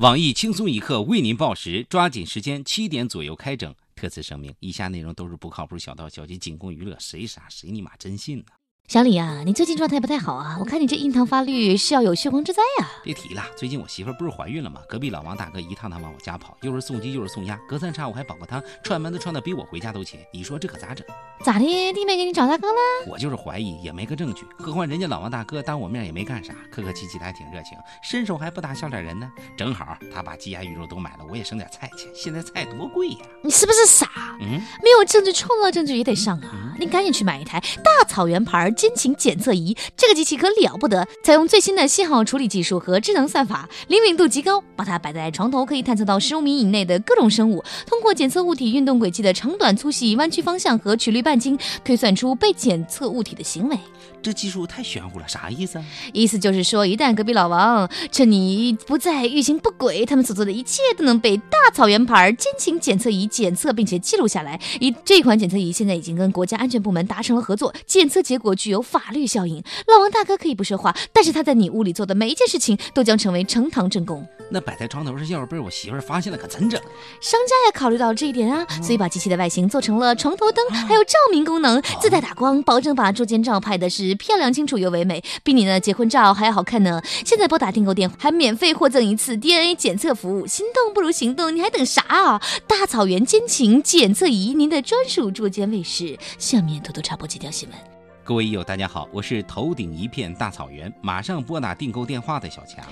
网易轻松一刻为您报时，抓紧时间，七点左右开整。特此声明，以下内容都是不靠谱小道消息，仅供娱乐，谁傻谁你妈真信呢？小李啊，你最近状态不太好啊！我看你这印堂发绿是要有血光之灾呀！别提了，最近我媳妇不是怀孕了吗？隔壁老王大哥一趟趟往我家跑，又是送鸡又是送鸭，隔三差五还煲个汤，串门子串的比我回家都勤。你说这可咋整？咋的？弟妹给你找大哥了？我就是怀疑，也没个证据。何况人家老王大哥当我面也没干啥，客客气气的还挺热情，伸手还不打笑脸人呢。正好他把鸡鸭鱼肉都买了，我也省点菜钱。现在菜多贵呀！你是不是傻？嗯，没有证据，创造证据也得上啊！你赶紧去买一台大草原牌心情检测仪。这个机器可了不得，采用最新的信号处理技术和智能算法，灵敏度极高。把它摆在床头，可以探测到十五米以内的各种生物。通过检测物体运动轨迹的长短、粗细、弯曲方向和曲率半径，推算出被检测物体的行为。这技术太玄乎了，啥意思？意思就是说，一旦隔壁老王趁你不在欲行不轨，他们所做的一切都能被大草原牌奸情检测仪检测并且记录下来。一这款检测仪现在已经跟国家安全部门达成了合作，检测结果具有法律效应。老王大哥可以不说话，但是他在你屋里做的每一件事情都将成为呈堂证供。那摆在床头上，要是被我媳妇发现了，可怎整？商家也考虑到这一点啊，所以把机器的外形做成了床头灯，还有照明功能，自带打光，保证把捉奸照拍的是漂亮、清楚又唯美，比你的结婚照还要好看呢。现在拨打订购电话，还免费获赠一次 DNA 检测服务。心动不如行动，你还等啥啊？大草原奸情检测仪，您的专属捉奸卫士。下面偷偷插播几条新闻。各位友，大家好，我是头顶一片大草原，马上拨打订购电话的小强。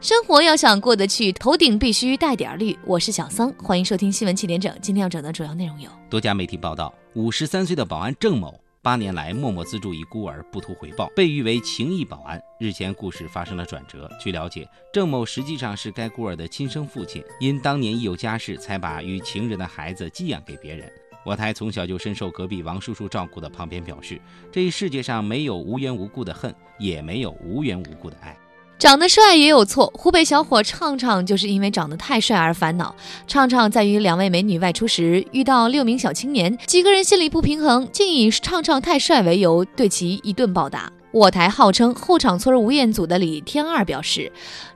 生活要想过得去，头顶必须带点绿。我是小桑，欢迎收听新闻七点整。今天要整的主要内容有：多家媒体报道，五十三岁的保安郑某，八年来默默资助一孤儿，不图回报，被誉为情义保安。日前，故事发生了转折。据了解，郑某实际上是该孤儿的亲生父亲，因当年一有家室，才把与情人的孩子寄养给别人。我台从小就深受隔壁王叔叔照顾的旁边表示：“这一世界上没有无缘无故的恨，也没有无缘无故的爱。长得帅也有错。湖北小伙畅畅就是因为长得太帅而烦恼。畅畅在与两位美女外出时，遇到六名小青年，几个人心里不平衡，竟以畅畅太帅为由，对其一顿暴打。我台号称后场村吴彦祖的李天二表示：“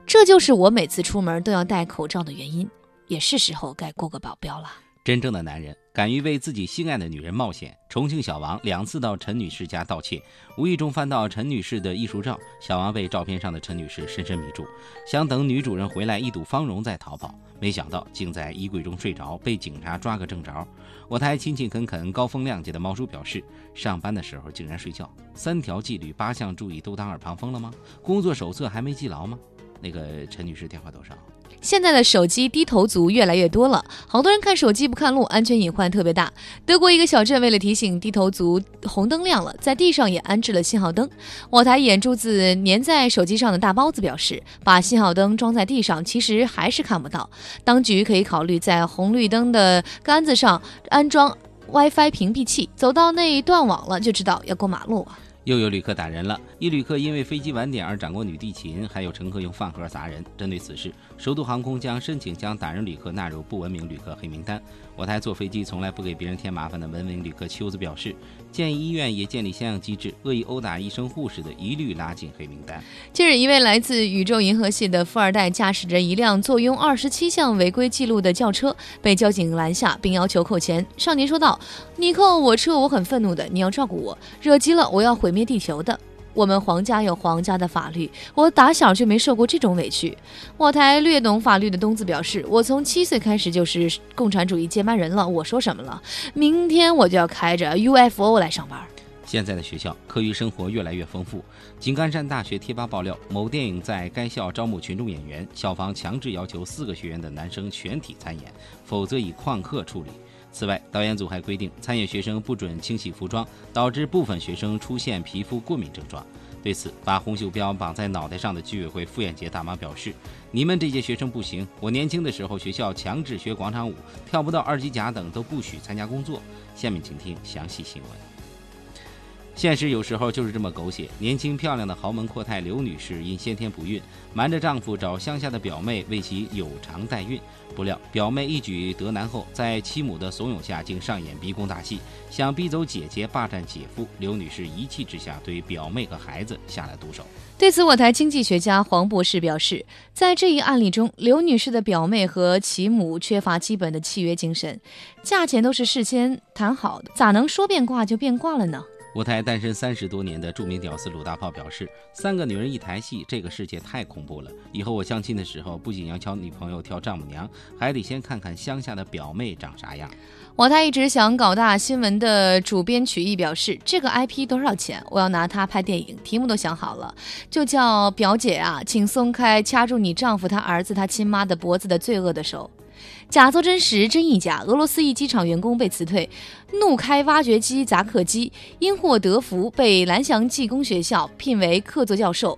这就是我每次出门都要戴口罩的原因，也是时候该雇个保镖了。”真正的男人敢于为自己心爱的女人冒险。重庆小王两次到陈女士家盗窃，无意中翻到陈女士的艺术照，小王被照片上的陈女士深深迷住，想等女主人回来一睹芳容再逃跑，没想到竟在衣柜中睡着，被警察抓个正着。我台勤勤恳恳、高风亮节的猫叔表示，上班的时候竟然睡觉，三条纪律八项注意都当耳旁风了吗？工作手册还没记牢吗？那个陈女士电话多少？现在的手机低头族越来越多了，好多人看手机不看路，安全隐患特别大。德国一个小镇为了提醒低头族红灯亮了，在地上也安置了信号灯。我台眼珠子粘在手机上的大包子表示，把信号灯装在地上，其实还是看不到。当局可以考虑在红绿灯的杆子上安装 WiFi 屏蔽器，走到那断网了就知道要过马路啊。又有旅客打人了，一旅客因为飞机晚点而掌掴女地勤，还有乘客用饭盒砸人。针对此事，首都航空将申请将打人旅客纳入不文明旅客黑名单。我台坐飞机从来不给别人添麻烦的文明旅客秋子表示，建议医院也建立相应机制，恶意殴打医生护士的一律拉进黑名单。近日，一位来自宇宙银河系的富二代驾驶着一辆坐拥二十七项违规记录的轿车，被交警拦下，并要求扣钱。少年说道：“你扣我车，我很愤怒的，你要照顾我，惹急了我要毁灭地球的。”我们皇家有皇家的法律，我打小就没受过这种委屈。我台略懂法律的东子表示，我从七岁开始就是共产主义接班人了。我说什么了？明天我就要开着 UFO 来上班。现在的学校课余生活越来越丰富。井冈山大学贴吧爆料，某电影在该校招募群众演员，校方强制要求四个学院的男生全体参演，否则以旷课处理。此外，导演组还规定，参演学生不准清洗服装，导致部分学生出现皮肤过敏症状。对此，把红袖标绑在脑袋上的居委会傅艳杰大妈表示：“你们这届学生不行，我年轻的时候学校强制学广场舞，跳不到二级甲等都不许参加工作。”下面请听详细新闻。现实有时候就是这么狗血。年轻漂亮的豪门阔太刘女士因先天不孕，瞒着丈夫找乡下的表妹为其有偿代孕。不料表妹一举得男后，在妻母的怂恿下，竟上演逼宫大戏，想逼走姐姐，霸占姐夫。刘女士一气之下，对表妹和孩子下了毒手。对此，我台经济学家黄博士表示，在这一案例中，刘女士的表妹和其母缺乏基本的契约精神，价钱都是事先谈好的，咋能说变卦就变卦了呢？舞台单身三十多年的著名屌丝鲁大炮表示：“三个女人一台戏，这个世界太恐怖了。以后我相亲的时候，不仅要挑女朋友挑丈母娘，还得先看看乡下的表妹长啥样。”我台一直想搞大新闻的主编曲艺表示：“这个 IP 多少钱？我要拿它拍电影，题目都想好了，就叫表姐啊，请松开掐住你丈夫他儿子他亲妈的脖子的罪恶的手。”假作真实，真亦假。俄罗斯一机场员工被辞退，怒开挖掘机砸客机，因祸得福被蓝翔技工学校聘为客座教授。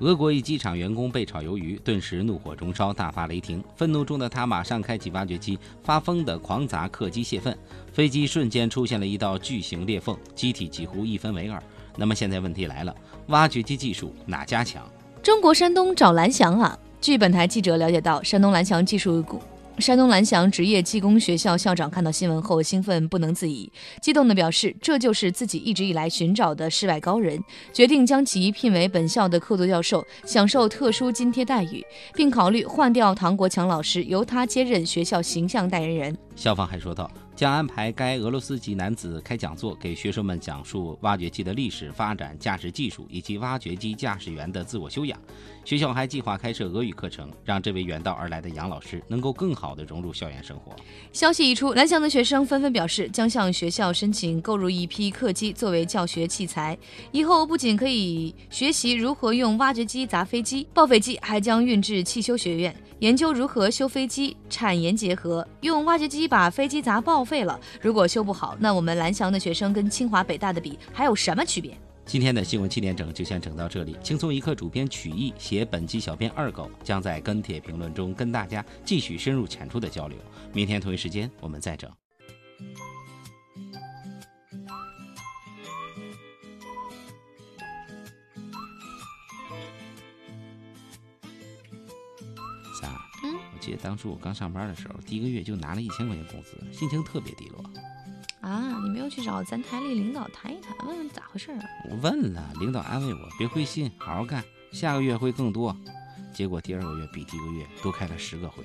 俄国一机场员工被炒鱿鱼，顿时怒火中烧，大发雷霆。愤怒中的他马上开启挖掘机，发疯的狂砸客机泄愤，飞机瞬间出现了一道巨型裂缝，机体几乎一分为二。那么现在问题来了，挖掘机技术哪家强？中国山东找蓝翔啊！据本台记者了解到，山东蓝翔技术山东蓝翔职业技工学校校长看到新闻后兴奋不能自已，激动地表示：“这就是自己一直以来寻找的世外高人，决定将其聘为本校的客座教授，享受特殊津贴待遇，并考虑换掉唐国强老师，由他接任学校形象代言人。”校方还说道。将安排该俄罗斯籍男子开讲座，给学生们讲述挖掘机的历史发展、驾驶技术以及挖掘机驾驶员的自我修养。学校还计划开设俄语课程，让这位远道而来的杨老师能够更好地融入校园生活。消息一出，蓝翔的学生纷纷表示，将向学校申请购入一批客机作为教学器材，以后不仅可以学习如何用挖掘机砸飞机、报废机，还将运至汽修学院研究如何修飞机，产研结合，用挖掘机把飞机砸报废。了，如果修不好，那我们蓝翔的学生跟清华北大的比还有什么区别？今天的新闻七点整就先整到这里。轻松一刻主编曲艺写本期小编二狗将在跟帖评论中跟大家继续深入浅出的交流。明天同一时间我们再整。当初我刚上班的时候，第一个月就拿了一千块钱工资，心情特别低落。啊，你没有去找咱台里领导谈一谈，问问咋回事啊？我问了，领导安慰我，别灰心，好好干，下个月会更多。结果第二个月比第一个月多开了十个会。